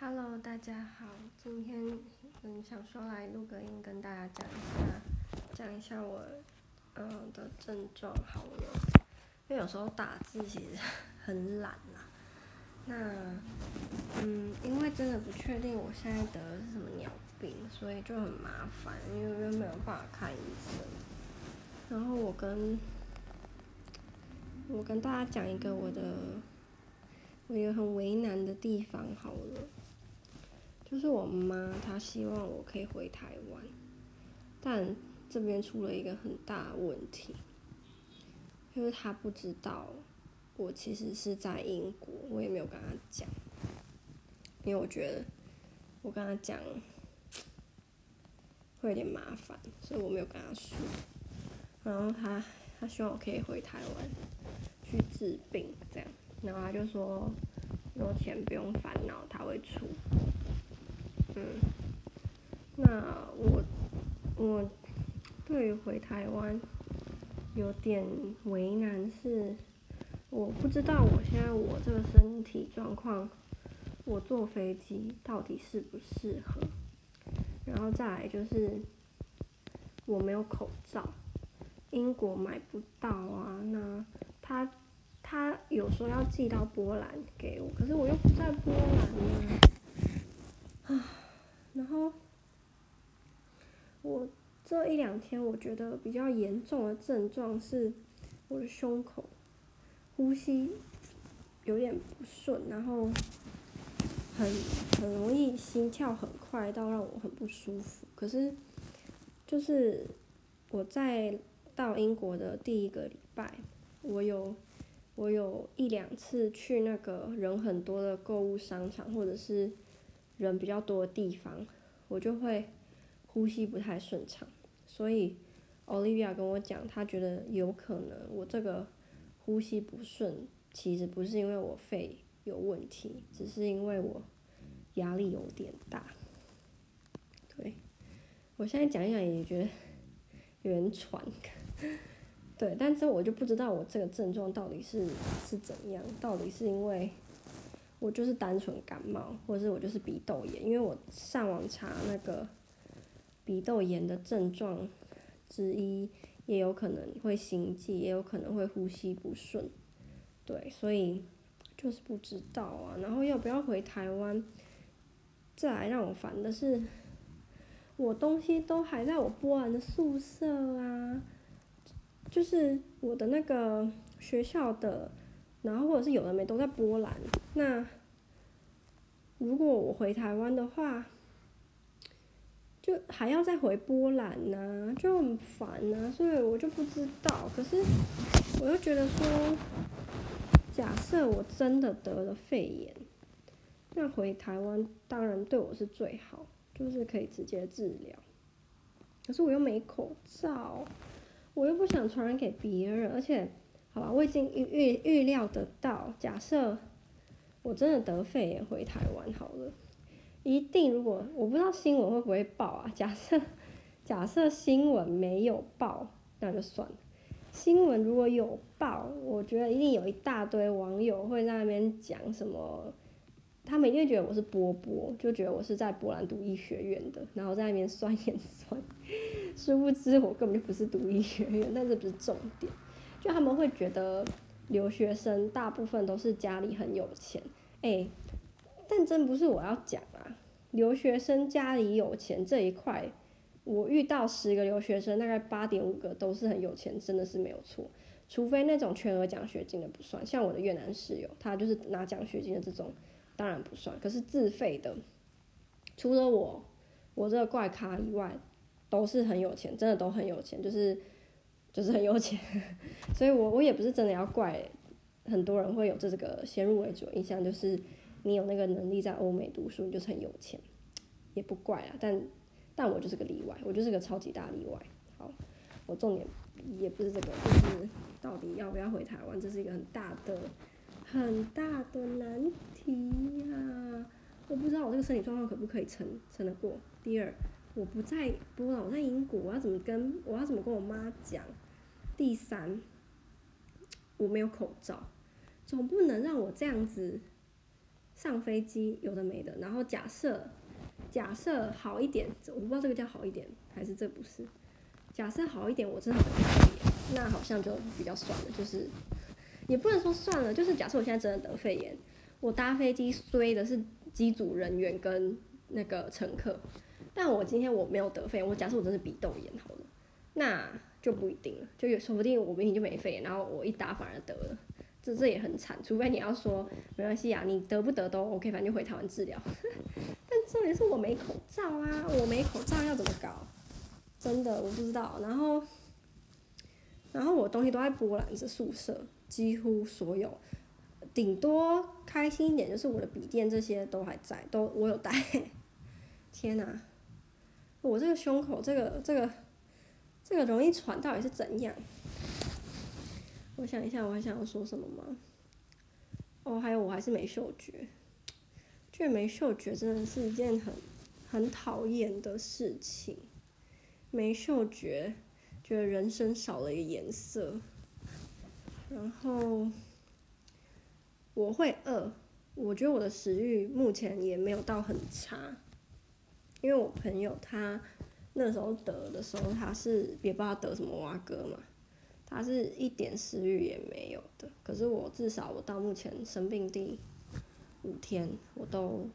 Hello，大家好，今天嗯想说来录个音，跟大家讲一下，讲一下我嗯的症状好了，因为有时候打字其实很懒啦。那嗯，因为真的不确定我现在得的是什么鸟病，所以就很麻烦，因为又没有办法看医生。然后我跟我跟大家讲一个我的我一个很为难的地方好了。就是我妈，她希望我可以回台湾，但这边出了一个很大的问题，就是她不知道我其实是在英国，我也没有跟她讲，因为我觉得我跟她讲会有点麻烦，所以我没有跟她说。然后她她希望我可以回台湾去治病，这样，然后她就说有钱不用烦恼，她会出。嗯，那我我对于回台湾有点为难，是我不知道我现在我这个身体状况，我坐飞机到底适不适合？然后再来就是我没有口罩，英国买不到啊。那他他有说要寄到波兰给我，可是我又不在波兰啊。啊。然后我这一两天我觉得比较严重的症状是我的胸口呼吸有点不顺，然后很很容易心跳很快到让我很不舒服。可是就是我在到英国的第一个礼拜，我有我有一两次去那个人很多的购物商场，或者是。人比较多的地方，我就会呼吸不太顺畅，所以 Olivia 跟我讲，她觉得有可能我这个呼吸不顺，其实不是因为我肺有问题，只是因为我压力有点大。对，我现在讲一讲也觉得有点喘，对，但是我就不知道我这个症状到底是是怎样，到底是因为。我就是单纯感冒，或者是我就是鼻窦炎，因为我上网查那个鼻窦炎的症状之一，也有可能会心悸，也有可能会呼吸不顺，对，所以就是不知道啊。然后要不要回台湾？再来让我烦的是，我东西都还在我波兰的宿舍啊，就是我的那个学校的。然后或者是有的没都在波兰，那如果我回台湾的话，就还要再回波兰呢，就很烦呢，所以我就不知道。可是我又觉得说，假设我真的得了肺炎，那回台湾当然对我是最好，就是可以直接治疗。可是我又没口罩，我又不想传染给别人，而且。好吧，我已经预预预料得到，假设我真的得肺炎回台湾好了，一定如果我不知道新闻会不会报啊，假 设假设新闻没有报，那就算了。新闻如果有报，我觉得一定有一大堆网友会在那边讲什么，他们一定觉得我是波波，就觉得我是在波兰读医学院的，然后在那边酸言酸，殊不知我根本就不是读医学院，但这不是重点。就他们会觉得留学生大部分都是家里很有钱，哎、但真不是我要讲啊。留学生家里有钱这一块，我遇到十个留学生，大概八点五个都是很有钱，真的是没有错。除非那种全额奖学金的不算，像我的越南室友，他就是拿奖学金的这种，当然不算。可是自费的，除了我，我这个怪咖以外，都是很有钱，真的都很有钱，就是。就是很有钱，所以我我也不是真的要怪很多人会有这个先入为主印象，就是你有那个能力在欧美读书，你就是很有钱，也不怪啊。但但我就是个例外，我就是个超级大例外。好，我重点也不是这个，就是到底要不要回台湾，这是一个很大的很大的难题呀、我不知道我这个身体状况可不可以撑撑得过。第二。我不在波兰，我在英国，我要怎么跟我要怎么跟我妈讲？第三，我没有口罩，总不能让我这样子上飞机有的没的，然后假设假设好一点，我不知道这个叫好一点还是这不是。假设好一点，我真的得肺炎，那好像就比较算了，就是也不能说算了，就是假设我现在真的得肺炎，我搭飞机衰的是机组人员跟那个乘客，但我今天我没有得肺炎，我假设我真是鼻窦炎好了，那就不一定了，就有说不定我明明就没肺炎，然后我一打反而得了，这这也很惨，除非你要说没关系啊，你得不得都 OK，反正就回台湾治疗，但重点是我没口罩啊，我没口罩要怎么搞？真的我不知道，然后，然后我东西都在波兰这宿舍，几乎所有，顶多开心一点就是我的笔电这些都还在，都我有带。天哪，我这个胸口这个这个这个容易喘到底是怎样？我想一下，我还想要说什么吗？哦，还有我还是没嗅觉，觉得没嗅觉真的是一件很很讨厌的事情。没嗅觉，觉得人生少了一个颜色。然后我会饿，我觉得我的食欲目前也没有到很差。因为我朋友他那时候得的时候，他是也不知道得什么蛙哥嘛，他是一点食欲也没有的。可是我至少我到目前生病第五天，我都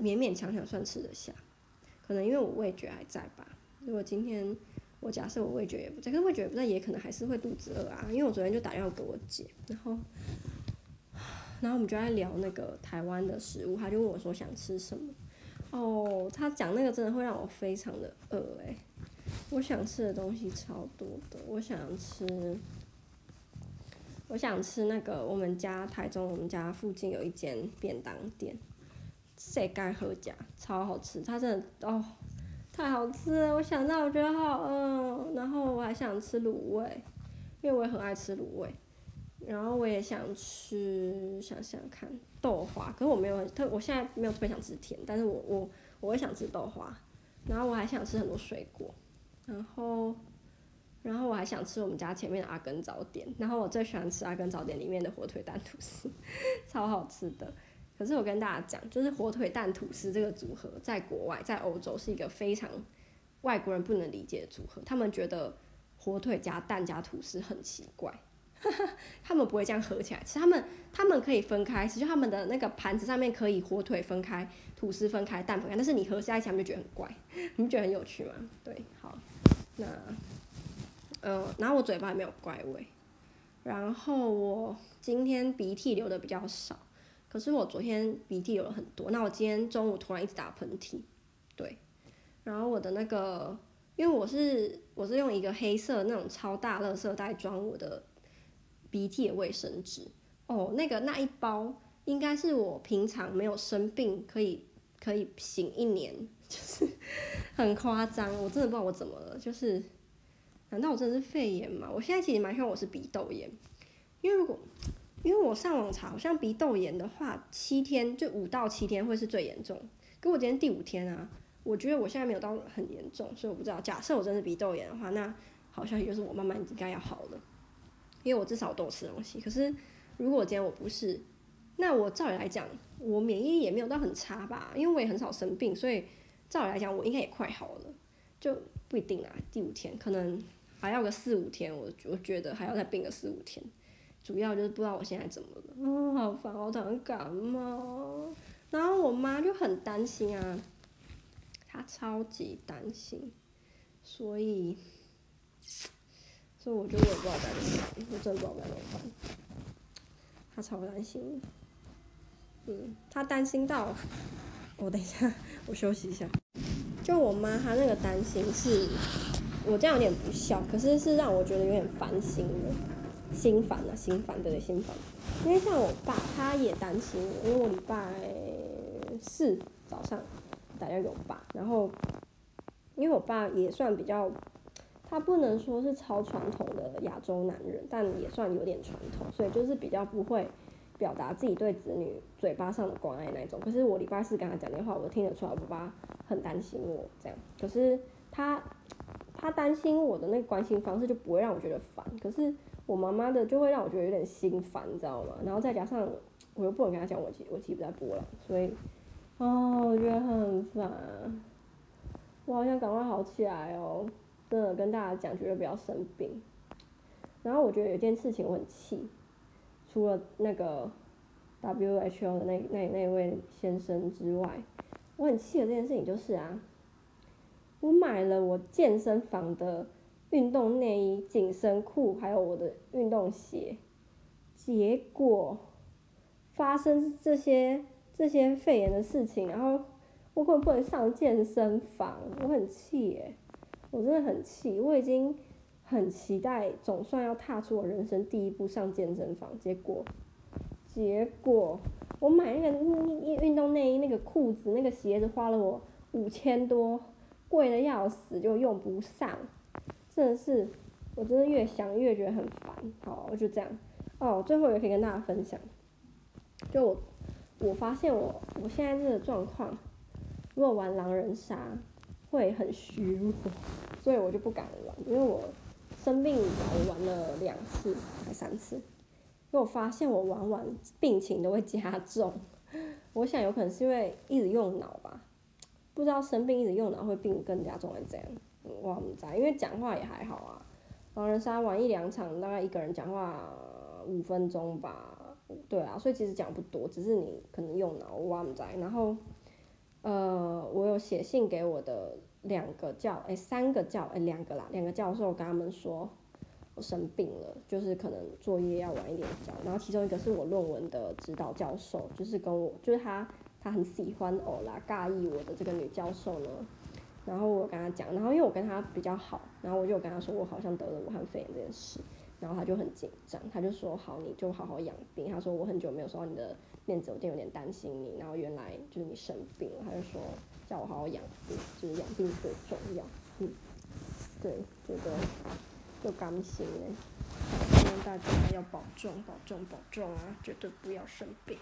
勉勉强强算吃得下。可能因为我味觉还在吧。如果今天我假设我味觉也不在，可是味觉也不在，也可能还是会肚子饿啊。因为我昨天就打电话给我姐，然后，然后我们就在聊那个台湾的食物，他就问我说想吃什么。哦，他讲那个真的会让我非常的饿诶，我想吃的东西超多的，我想吃，我想吃那个我们家台中我们家附近有一间便当店，世界好食，超好吃，它真的哦。太好吃了，我想到我觉得好饿，然后我还想吃卤味，因为我也很爱吃卤味，然后我也想吃，想想看豆花，可是我没有特，我现在没有特别想吃甜，但是我我我会想吃豆花，然后我还想吃很多水果，然后然后我还想吃我们家前面的阿根早点，然后我最喜欢吃阿根早点里面的火腿蛋吐司，超好吃的。可是我跟大家讲，就是火腿蛋吐司这个组合，在国外，在欧洲是一个非常外国人不能理解的组合。他们觉得火腿加蛋加吐司很奇怪，他们不会这样合起来吃。他们他们可以分开吃，就他们的那个盘子上面可以火腿分开，吐司分开，蛋分开。但是你合在一起，他们就觉得很怪。你们觉得很有趣吗？对，好，那呃，然后我嘴巴也没有怪味，然后我今天鼻涕流的比较少。可是我昨天鼻涕流了很多，那我今天中午突然一直打喷嚏，对，然后我的那个，因为我是我是用一个黑色那种超大垃圾袋装我的鼻涕的卫生纸，哦，那个那一包应该是我平常没有生病可以可以醒一年，就是 很夸张，我真的不知道我怎么了，就是难道我真的是肺炎吗？我现在其实蛮希望我是鼻窦炎，因为如果。因为我上网查，好像鼻窦炎的话，七天就五到七天会是最严重。可我今天第五天啊，我觉得我现在没有到很严重，所以我不知道。假设我真是鼻窦炎的话，那好消息就是我慢慢应该要好了，因为我至少都有吃东西。可是如果今天我不是，那我照理来讲，我免疫力也没有到很差吧？因为我也很少生病，所以照理来讲，我应该也快好了，就不一定啊。第五天可能还要个四五天，我我觉得还要再病个四五天。主要就是不知道我现在怎么了，嗯，好烦，我突然感冒，然后我妈就很担心啊，她超级担心，所以，所以我觉得我也不知道该怎么办，我真的不知道该怎么办，她超担心，嗯，她担心到，我等一下，我休息一下，就我妈她那个担心是，我这样有点不孝，可是是让我觉得有点烦心的。心烦啊，心烦，对对，心烦。因为像我爸，他也担心我，因为我礼拜四早上打电话给我爸，然后因为我爸也算比较，他不能说是超传统的亚洲男人，但也算有点传统，所以就是比较不会表达自己对子女嘴巴上的关爱那种。可是我礼拜四跟他讲电话，我听得出来我爸很担心我这样。可是他他担心我的那个关心方式就不会让我觉得烦，可是。我妈妈的就会让我觉得有点心烦，你知道吗？然后再加上我又不能跟他讲我其我其实不在波兰，所以，哦，我觉得很烦，我好想赶快好起来哦，真的跟大家讲，绝对不要生病。然后我觉得有件事情我很气，除了那个 WHO 的那那那位先生之外，我很气的这件事情就是啊，我买了我健身房的运动内衣、紧身裤，还有我的运动鞋，结果发生这些这些肺炎的事情，然后我根本不能上健身房，我很气耶，我真的很气，我已经。很期待，总算要踏出我人生第一步上健身房，结果，结果我买那个运运动内衣、那个裤子、那个鞋子花了我五千多，贵的要死，就用不上，真的是，我真的越想越觉得很烦。好，我就这样。哦，最后也可以跟大家分享，就我我发现我我现在这个状况，如果玩狼人杀会很虚弱，所以我就不敢玩，因为我。生病以来，我玩了两次还三次，因为我发现我玩完病情都会加重。我想有可能是因为一直用脑吧，不知道生病一直用脑会病更加重还是怎样。我不知道，因为讲话也还好啊。狼人杀玩一两场，大概一个人讲话五分钟吧。对啊，所以其实讲不多，只是你可能用脑，我不知道。然后，呃，我有写信给我的。两个教，哎、三个教，哎、两个啦，两个教授跟他们说，我生病了，就是可能作业要晚一点交。然后其中一个是我论文的指导教授，就是跟我，就是他，他很喜欢我啦，尬意我的这个女教授呢。然后我跟他讲，然后因为我跟他比较好，然后我就跟他说我好像得了武汉肺炎这件事，然后他就很紧张，他就说好，你就好好养病。他说我很久没有收到你的面子，我有点有点担心你。然后原来就是你生病了，他就说。叫我好好养病，就是养病最重要。嗯，对，这个就刚心嘞。希望大家要保重，保重，保重啊！绝对不要生病。